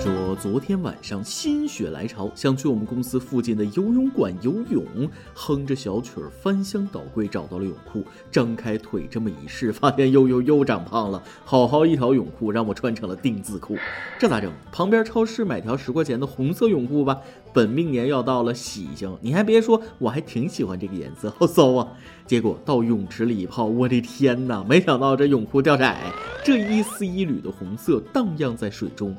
说昨天晚上心血来潮，想去我们公司附近的游泳馆游泳，哼着小曲儿翻箱倒柜找到了泳裤，张开腿这么一试，发现又又又长胖了。好好一条泳裤让我穿成了丁字裤，这咋整？旁边超市买条十块钱的红色泳裤吧。本命年要到了，喜庆，你还别说，我还挺喜欢这个颜色，好骚啊！结果到泳池里一泡，我的天哪！没想到这泳裤掉色，这一丝一缕的红色荡漾在水中。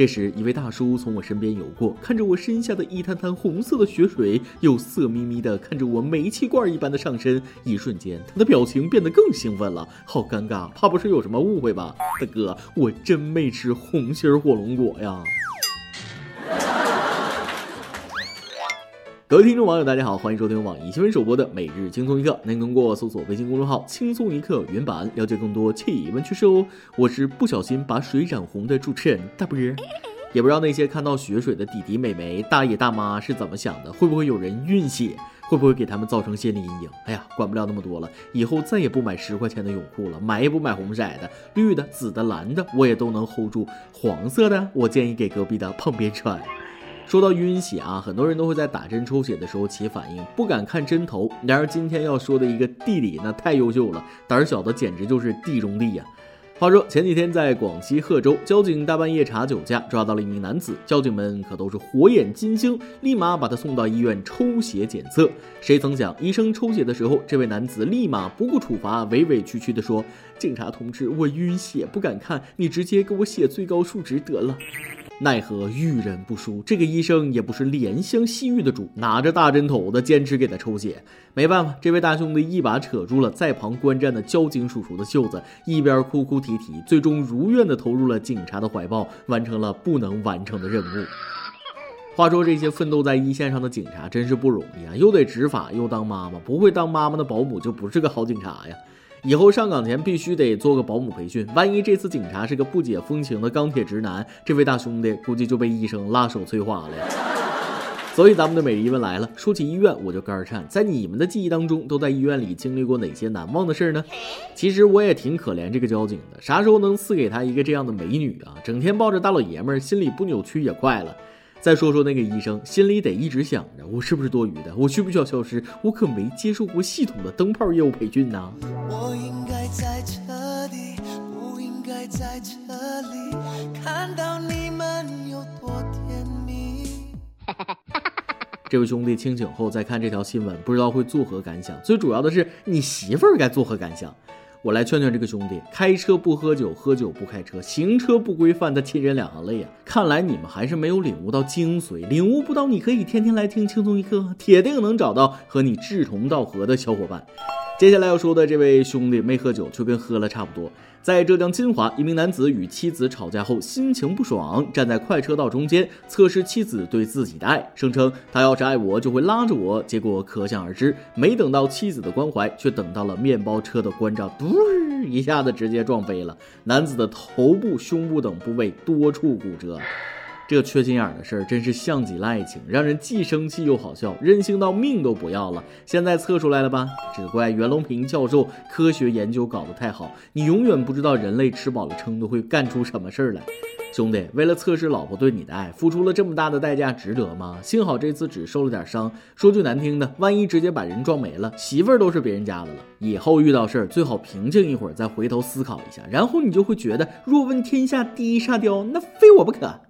这时，一位大叔从我身边游过，看着我身下的一滩滩红色的血水，又色眯眯地看着我煤气罐一般的上身，一瞬间，他的表情变得更兴奋了。好尴尬，怕不是有什么误会吧？大哥，我真没吃红心火龙果呀！各位听众网友，大家好，欢迎收听网易新闻首播的每日轻松一刻。您通过搜索微信公众号“轻松一刻”原版了解更多气温趋势哦。我是不小心把水染红的主持人大波儿。也不知道那些看到血水的弟弟妹妹、大爷大妈是怎么想的？会不会有人晕血？会不会给他们造成心理阴影？哎呀，管不了那么多了，以后再也不买十块钱的泳裤了，买也不买红色的、绿的、紫的、蓝的，我也都能 hold 住。黄色的，我建议给隔壁的胖边穿。说到晕血啊，很多人都会在打针抽血的时候起反应，不敢看针头。然而今天要说的一个弟弟，那太优秀了，胆儿小的简直就是地中地呀。话说前几天在广西贺州，交警大半夜查酒驾，抓到了一名男子。交警们可都是火眼金睛，立马把他送到医院抽血检测。谁曾想，医生抽血的时候，这位男子立马不顾处罚，委委屈屈地说：“警察同志，我晕血不敢看，你直接给我写最高数值得了。”奈何遇人不淑，这个医生也不是怜香惜玉的主，拿着大针头子坚持给他抽血。没办法，这位大兄弟一把扯住了在旁观战的交警叔叔的袖子，一边哭哭啼啼，最终如愿的投入了警察的怀抱，完成了不能完成的任务。话说这些奋斗在一线上的警察真是不容易啊，又得执法又当妈妈，不会当妈妈的保姆就不是个好警察呀。以后上岗前必须得做个保姆培训，万一这次警察是个不解风情的钢铁直男，这位大兄弟估计就被医生拉手催化了。所以咱们的每日一问来了，说起医院我就肝颤，在你们的记忆当中，都在医院里经历过哪些难忘的事呢？其实我也挺可怜这个交警的，啥时候能赐给他一个这样的美女啊？整天抱着大老爷们儿，心里不扭曲也快了。再说说那个医生，心里得一直想着，我是不是多余的？我需不需要消失？我可没接受过系统的灯泡业务培训呢。我应该在这里，不应该在这里，看到你们有多甜蜜。这位兄弟清醒后再看这条新闻，不知道会作何感想？最主要的是，你媳妇儿该作何感想？我来劝劝这个兄弟，开车不喝酒，喝酒不开车，行车不规范，他亲人两行泪啊！看来你们还是没有领悟到精髓，领悟不到，你可以天天来听轻松一刻，铁定能找到和你志同道合的小伙伴。接下来要说的这位兄弟没喝酒，却跟喝了差不多。在浙江金华，一名男子与妻子吵架后心情不爽，站在快车道中间测试妻子对自己的爱，声称他要是爱我就会拉着我。结果可想而知，没等到妻子的关怀，却等到了面包车的关照，嘟一下子直接撞飞了。男子的头部、胸部等部位多处骨折。这缺心眼的事儿真是像极了爱情，让人既生气又好笑，任性到命都不要了。现在测出来了吧？只怪袁隆平教授科学研究搞得太好，你永远不知道人类吃饱了撑的会干出什么事儿来。兄弟，为了测试老婆对你的爱，付出了这么大的代价，值得吗？幸好这次只受了点伤。说句难听的，万一直接把人撞没了，媳妇儿都是别人家的了。以后遇到事儿最好平静一会儿，再回头思考一下，然后你就会觉得，若问天下第一沙雕，那非我不可。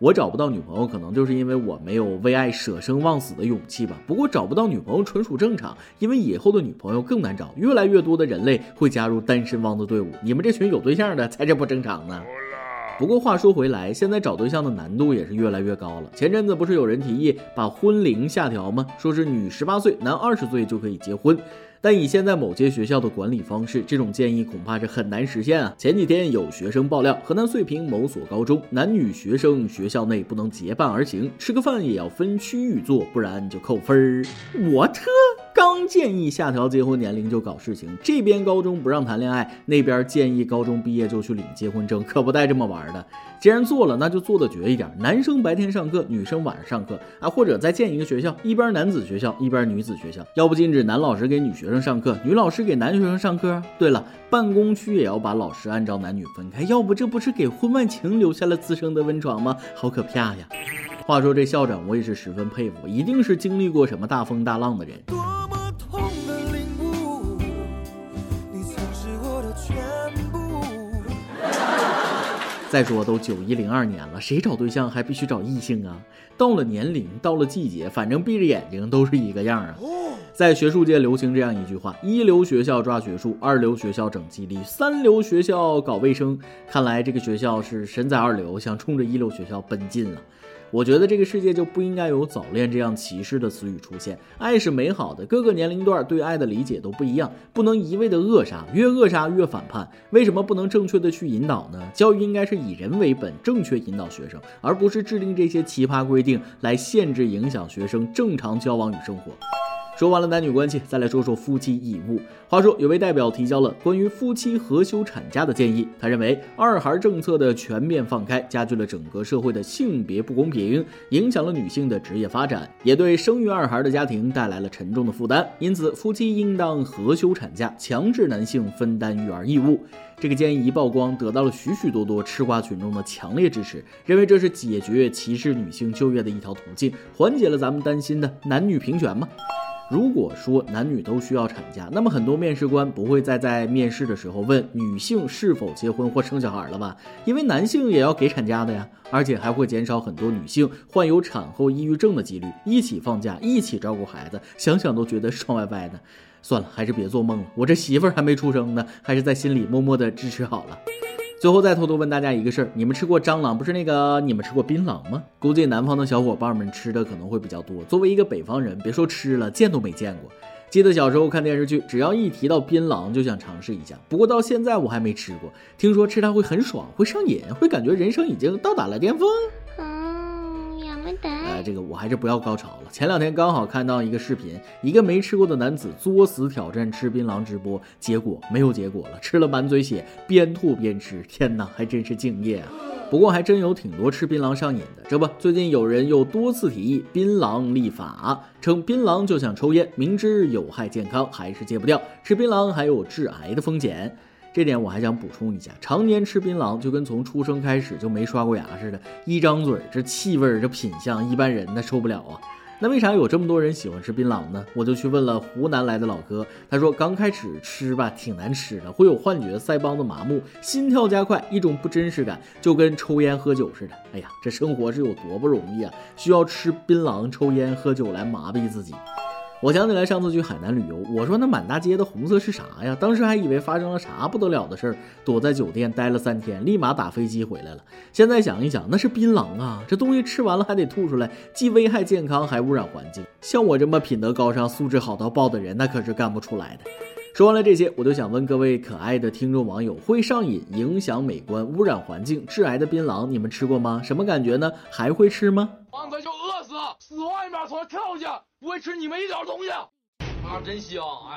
我找不到女朋友，可能就是因为我没有为爱舍生忘死的勇气吧。不过找不到女朋友纯属正常，因为以后的女朋友更难找，越来越多的人类会加入单身汪的队伍。你们这群有对象的才是不正常呢。不过话说回来，现在找对象的难度也是越来越高了。前阵子不是有人提议把婚龄下调吗？说是女十八岁，男二十岁就可以结婚。但以现在某些学校的管理方式，这种建议恐怕是很难实现啊！前几天有学生爆料，河南遂平某所高中男女学生学校内不能结伴而行，吃个饭也要分区域坐，不然就扣分儿。我特刚建议下调结婚年龄就搞事情，这边高中不让谈恋爱，那边建议高中毕业就去领结婚证，可不带这么玩的。既然做了，那就做的。绝一点，男生白天上课，女生晚上上课啊，或者再建一个学校，一边男子学校，一边女子学校。要不禁止男老师给女学生上课，女老师给男学生上课。对了，办公区也要把老师按照男女分开，要不这不是给婚外情留下了滋生的。温床吗？好可怕呀！话说这校长，我也是十分佩服，一定是经历过什么大风大浪的。人。再说都九一零二年了，谁找对象还必须找异性啊？到了年龄，到了季节，反正闭着眼睛都是一个样啊。在学术界流行这样一句话：一流学校抓学术，二流学校整纪律，三流学校搞卫生。看来这个学校是神在二流，想冲着一流学校奔进了。我觉得这个世界就不应该有早恋这样歧视的词语出现。爱是美好的，各个年龄段对爱的理解都不一样，不能一味的扼杀，越扼杀越反叛。为什么不能正确的去引导呢？教育应该是以人为本，正确引导学生，而不是制定这些奇葩规定来限制影响学生正常交往与生活。说完了男女关系，再来说说夫妻义务。话说，有位代表提交了关于夫妻合休产假的建议。他认为，二孩政策的全面放开，加剧了整个社会的性别不公平，影响了女性的职业发展，也对生育二孩的家庭带来了沉重的负担。因此，夫妻应当合休产假，强制男性分担育儿义务。这个建议一曝光，得到了许许多多吃瓜群众的强烈支持，认为这是解决歧视女性就业的一条途径，缓解了咱们担心的男女平权吗？如果说男女都需要产假，那么很多面试官不会再在面试的时候问女性是否结婚或生小孩了吧？因为男性也要给产假的呀，而且还会减少很多女性患有产后抑郁症的几率。一起放假，一起照顾孩子，想想都觉得爽歪歪的。算了，还是别做梦了。我这媳妇儿还没出生呢，还是在心里默默的支持好了。最后再偷偷问大家一个事儿：你们吃过蟑螂？不是那个，你们吃过槟榔吗？估计南方的小伙伴们吃的可能会比较多。作为一个北方人，别说吃了，见都没见过。记得小时候看电视剧，只要一提到槟榔，就想尝试一下。不过到现在我还没吃过，听说吃它会很爽，会上瘾，会感觉人生已经到达了巅峰。呃，这个我还是不要高潮了。前两天刚好看到一个视频，一个没吃过的男子作死挑战吃槟榔直播，结果没有结果了，吃了满嘴血，边吐边吃。天哪，还真是敬业啊！不过还真有挺多吃槟榔上瘾的。这不，最近有人又多次提议槟榔立法，称槟榔就像抽烟，明知有害健康还是戒不掉，吃槟榔还有致癌的风险。这点我还想补充一下，常年吃槟榔就跟从出生开始就没刷过牙似的，一张嘴这气味这品相，一般人那受不了啊。那为啥有这么多人喜欢吃槟榔呢？我就去问了湖南来的老哥，他说刚开始吃吧挺难吃的，会有幻觉，腮帮子麻木，心跳加快，一种不真实感，就跟抽烟喝酒似的。哎呀，这生活是有多不容易啊，需要吃槟榔、抽烟、喝酒来麻痹自己。我想起来上次去海南旅游，我说那满大街的红色是啥呀？当时还以为发生了啥不得了的事儿，躲在酒店待了三天，立马打飞机回来了。现在想一想，那是槟榔啊，这东西吃完了还得吐出来，既危害健康还污染环境。像我这么品德高尚、素质好到爆的人，那可是干不出来的。说完了这些，我就想问各位可爱的听众网友：会上瘾、影响美观、污染环境、致癌的槟榔，你们吃过吗？什么感觉呢？还会吃吗？死，外面从跳下去。不会吃你们一点东西，啊，真香！哎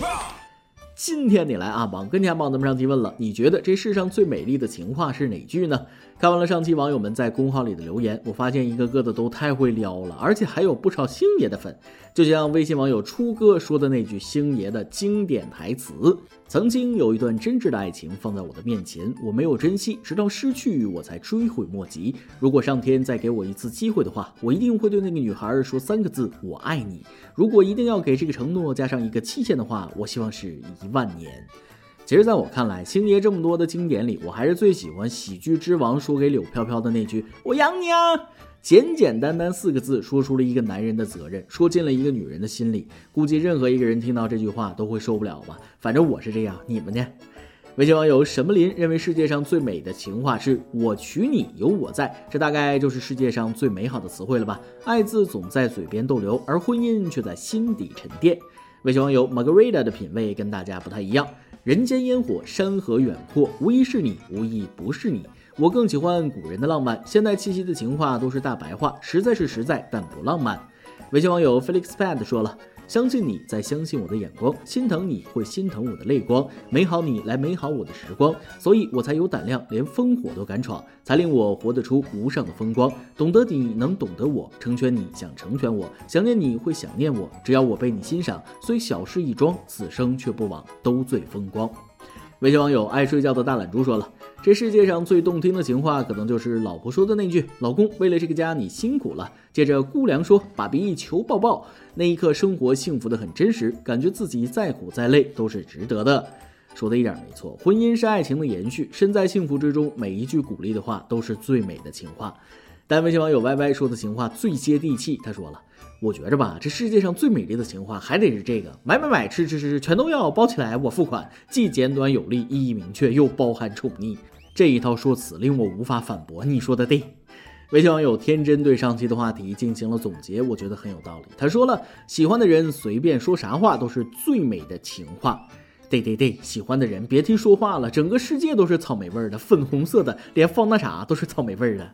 呀，今天你来啊，榜跟家邦咱们上提问了，你觉得这世上最美丽的情话是哪句呢？看完了上期网友们在公号里的留言，我发现一个个的都太会撩了，而且还有不少星爷的粉。就像微信网友初哥说的那句星爷的经典台词：“曾经有一段真挚的爱情放在我的面前，我没有珍惜，直到失去我才追悔莫及。如果上天再给我一次机会的话，我一定会对那个女孩说三个字：我爱你。如果一定要给这个承诺加上一个期限的话，我希望是一万年。”其实，在我看来，星爷这么多的经典里，我还是最喜欢喜剧之王说给柳飘飘的那句“我养你啊”，简简单单四个字，说出了一个男人的责任，说进了一个女人的心里。估计任何一个人听到这句话都会受不了吧？反正我是这样，你们呢？微信网友什么林认为世界上最美的情话是“我娶你有我在”，这大概就是世界上最美好的词汇了吧？爱字总在嘴边逗留，而婚姻却在心底沉淀。微信网友 Margarita 的品味跟大家不太一样。人间烟火，山河远阔，无疑是你，无疑不是你。我更喜欢古人的浪漫，现代气息的情话都是大白话，实在是实在，但不浪漫。微信网友 Felix Pad 说了，相信你在相信我的眼光，心疼你会心疼我的泪光，美好你来美好我的时光，所以我才有胆量连烽火都敢闯，才令我活得出无上的风光。懂得你能懂得我，成全你想成全我，想念你会想念我，只要我被你欣赏，虽小事一桩，此生却不枉都最风光。微信网友爱睡觉的大懒猪说了：“这世界上最动听的情话，可能就是老婆说的那句‘老公，为了这个家你辛苦了’。接着姑娘说‘爸比求抱抱’，那一刻生活幸福的很真实，感觉自己再苦再累都是值得的。说的一点没错，婚姻是爱情的延续，身在幸福之中，每一句鼓励的话都是最美的情话。但微信网友 Y Y 说的情话最接地气，他说了。”我觉着吧，这世界上最美丽的情话还得是这个：买买买，吃吃吃，全都要包起来，我付款。既简短有力，意义明确，又包含宠溺。这一套说辞令我无法反驳。你说的对。微信网友天真对上期的话题进行了总结，我觉得很有道理。他说了，喜欢的人随便说啥话都是最美的情话。对对对，喜欢的人别提说话了，整个世界都是草莓味儿的，粉红色的，连放那啥都是草莓味儿的。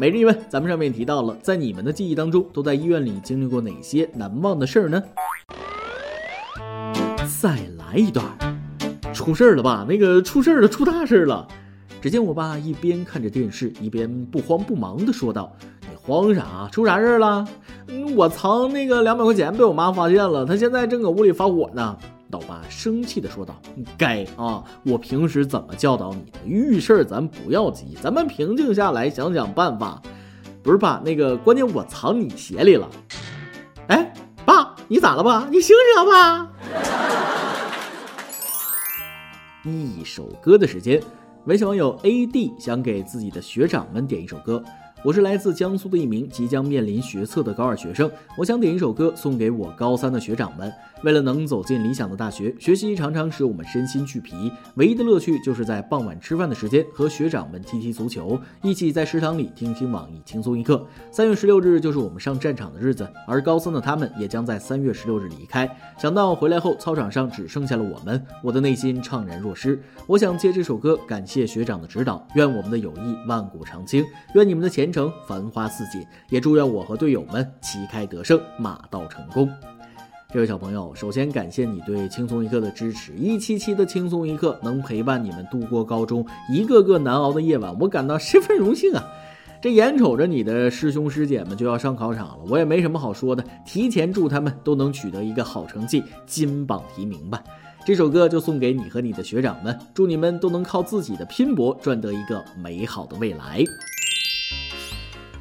每日一问，咱们上面提到了，在你们的记忆当中，都在医院里经历过哪些难忘的事儿呢？再来一段，出事儿了吧？那个出事儿了，出大事儿了！只见我爸一边看着电视，一边不慌不忙地说道：“你慌啥？出啥事儿了？嗯，我藏那个两百块钱被我妈发现了，她现在正搁屋里发火呢。”老爸生气的说道：“该啊！我平时怎么教导你的？遇事儿咱不要急，咱们平静下来想想办法。不是爸，那个关键我藏你鞋里了。哎，爸，你咋了吧？你醒醒啊，爸！一首歌的时间，微信网友 A D 想给自己的学长们点一首歌。我是来自江苏的一名即将面临学测的高二学生，我想点一首歌送给我高三的学长们。为了能走进理想的大学，学习常常使我们身心俱疲，唯一的乐趣就是在傍晚吃饭的时间和学长们踢踢足球，一起在食堂里听听网易轻松一刻。三月十六日就是我们上战场的日子，而高三的他们也将在三月十六日离开。想到回来后操场上只剩下了我们，我的内心怅然若失。我想借这首歌感谢学长的指导，愿我们的友谊万古长青，愿你们的前。前程繁花似锦，也祝愿我和队友们旗开得胜，马到成功。这位小朋友，首先感谢你对轻松一刻的支持，一期期的轻松一刻能陪伴你们度过高中一个个难熬的夜晚，我感到十分荣幸啊！这眼瞅着你的师兄师姐们就要上考场了，我也没什么好说的，提前祝他们都能取得一个好成绩，金榜题名吧。这首歌就送给你和你的学长们，祝你们都能靠自己的拼搏赚得一个美好的未来。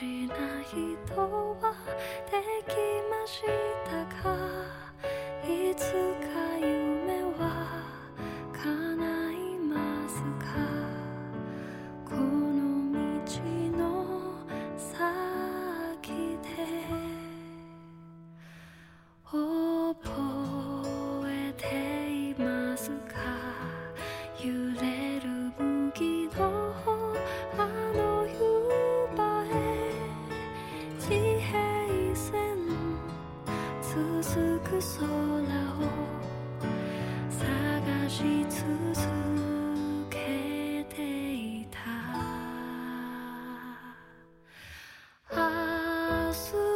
しな人はできましたか？いつか夜